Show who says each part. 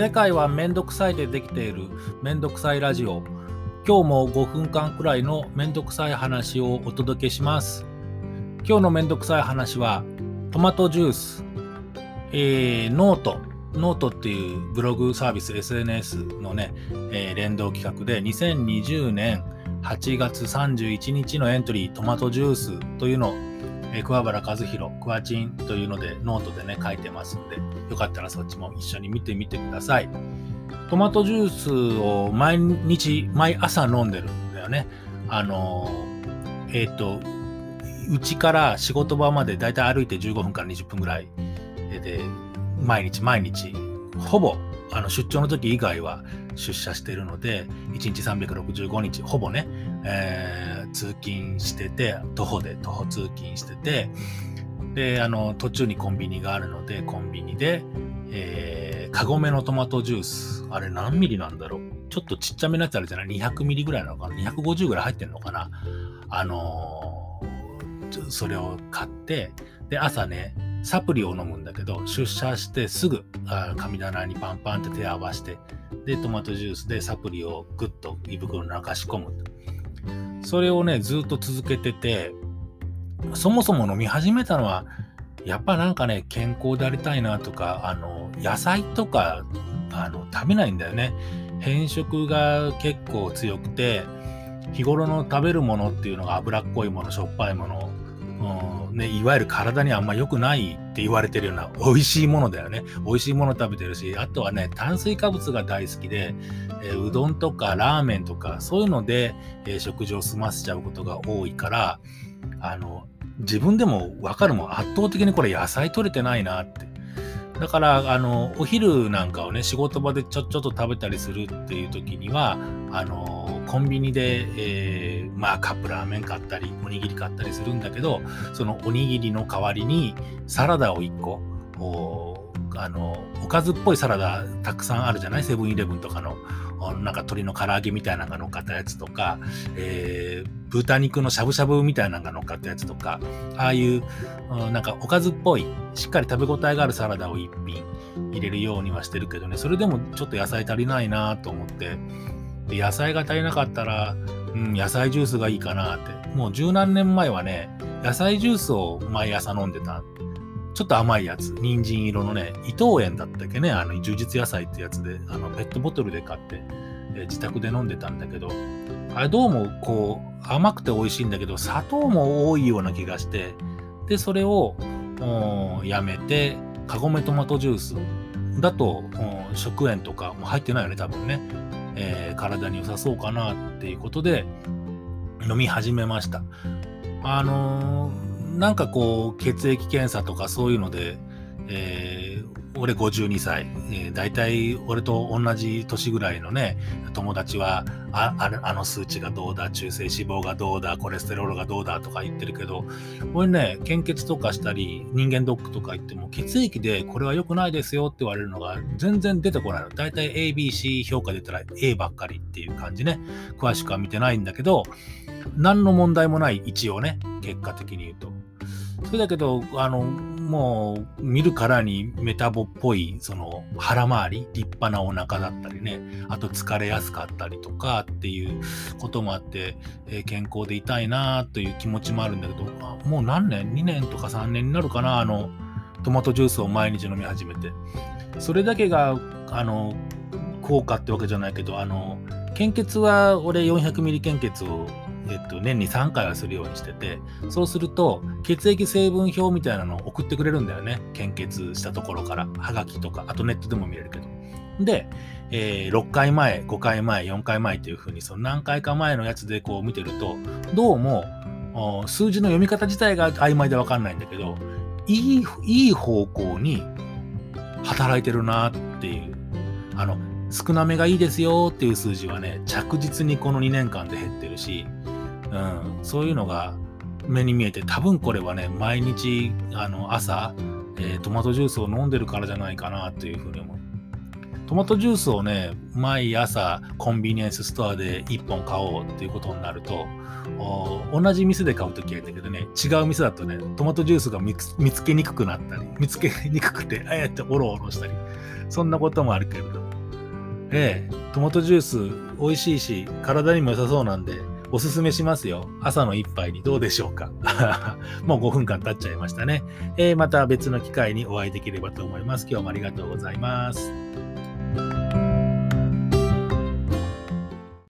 Speaker 1: 世界はめんどくさいでできているめんどくさいラジオ。今日も5分間くらいのめんどくさい話をお届けします。今日のめんどくさい話はトマトジュース、えー、ノート、ノートっていうブログサービス SNS のね、えー、連動企画で2020年8月31日のエントリートマトジュースというのをえ桑原和弘、クワチンというのでノートでね書いてますんで、よかったらそっちも一緒に見てみてください。トマトジュースを毎日、毎朝飲んでるんだよね。あのえっ、ー、と、うちから仕事場までだいたい歩いて15分から20分ぐらいで、毎日毎日、ほぼあの出張の時以外は出社してるので、1日365日、ほぼね、えー、通勤してて、徒歩で徒歩通勤してて、で、あの、途中にコンビニがあるので、コンビニで、えー、カゴメのトマトジュース、あれ何ミリなんだろうちょっとちっちゃめのやつあるじゃない ?200 ミリぐらいなのかな ?250 ぐらい入ってんのかな？あのー、それを買って、で、朝ね、サプリを飲むんだけど、出社してすぐ神棚にパンパンって手を合わせて、で、トマトジュースでサプリをグッと胃袋に流し込む。それをね、ずっと続けてて、そもそも飲み始めたのは、やっぱなんかね、健康でありたいなとか、あの、野菜とか、あの、食べないんだよね。変色が結構強くて、日頃の食べるものっていうのが脂っこいもの、しょっぱいもの、うんね、いわゆる体にあんま良くないって言われてるような美味しいものだよね。美味しいもの食べてるし、あとはね、炭水化物が大好きで、え、うどんとかラーメンとか、そういうので、え、食事を済ませちゃうことが多いから、あの、自分でもわかるもん。圧倒的にこれ野菜取れてないなって。だから、あの、お昼なんかをね、仕事場でちょちょっと食べたりするっていう時には、あの、コンビニで、えー、まあ、カップラーメン買ったり、おにぎり買ったりするんだけど、そのおにぎりの代わりに、サラダを1個、あの、おかずっぽいサラダたくさんあるじゃない？セブンイレブンとかの。なんか鶏の唐揚げみたいなのが乗っかったやつとか、えー、豚肉のしゃぶしゃぶみたいなのが乗っかったやつとか、ああいう、うん、なんかおかずっぽい、しっかり食べ応えがあるサラダを一品入れるようにはしてるけどね、それでもちょっと野菜足りないなと思って、で野菜が足りなかったら、うん、野菜ジュースがいいかなって。もう十何年前はね、野菜ジュースを毎朝飲んでた。ちょっと甘いやつ、人参色のね、伊藤園だったっけね、あの、充実野菜ってやつで、あの、ペットボトルで買って、え自宅で飲んでたんだけど、あれどうもこう、甘くて美味しいんだけど、砂糖も多いような気がして、で、それを、やめて、カゴメトマトジュースだと、食塩とかも入ってないよね、多分ね。えー、体に良さそうかなっていうことで、飲み始めました。あのーなんかこう、血液検査とかそういうので、えー、俺52歳、えー、大体俺と同じ年ぐらいのね、友達は、ああの数値がどうだ、中性脂肪がどうだ、コレステロールがどうだとか言ってるけど、俺ね、献血とかしたり、人間ドックとか言っても、血液でこれは良くないですよって言われるのが全然出てこないの。大体 ABC 評価出たら A ばっかりっていう感じね。詳しくは見てないんだけど、何の問題もない、一応ね、結果的に言うと。それだけど、あの、もう、見るからにメタボっぽい、その、腹回り、立派なお腹だったりね、あと疲れやすかったりとかっていうこともあって、えー、健康でいたいなという気持ちもあるんだけど、もう何年 ?2 年とか3年になるかな？あの、トマトジュースを毎日飲み始めて。それだけが、あの、効果ってわけじゃないけど、あの、献血は俺400ミリ献血をえっと、年に3回はするようにしてて、そうすると、血液成分表みたいなのを送ってくれるんだよね。献血したところから。はがきとか、あとネットでも見れるけど。で、えー、6回前、5回前、4回前っていう風に、その何回か前のやつでこう見てると、どうも、数字の読み方自体が曖昧でわかんないんだけど、いい、いい方向に働いてるなっていう。あの、少なめがいいですよっていう数字はね、着実にこの2年間で減ってるし、うん、そういうのが目に見えて、多分これはね、毎日あの朝、えー、トマトジュースを飲んでるからじゃないかなというふうに思う。トマトジュースをね、毎朝コンビニエンスストアで1本買おうっていうことになると、同じ店で買うときはいいんだけどね、違う店だとね、トマトジュースが見つけにくくなったり、見つけにくくて、あえておろおろしたり、そんなこともあるけれども、ええ、トマトジュース美味しいし、体にも良さそうなんで、おすすめしますよ。朝の一杯にどうでしょうか。もう5分間経っちゃいましたね、えー、また別の機会にお会いできればと思います。今日もありがとうございます。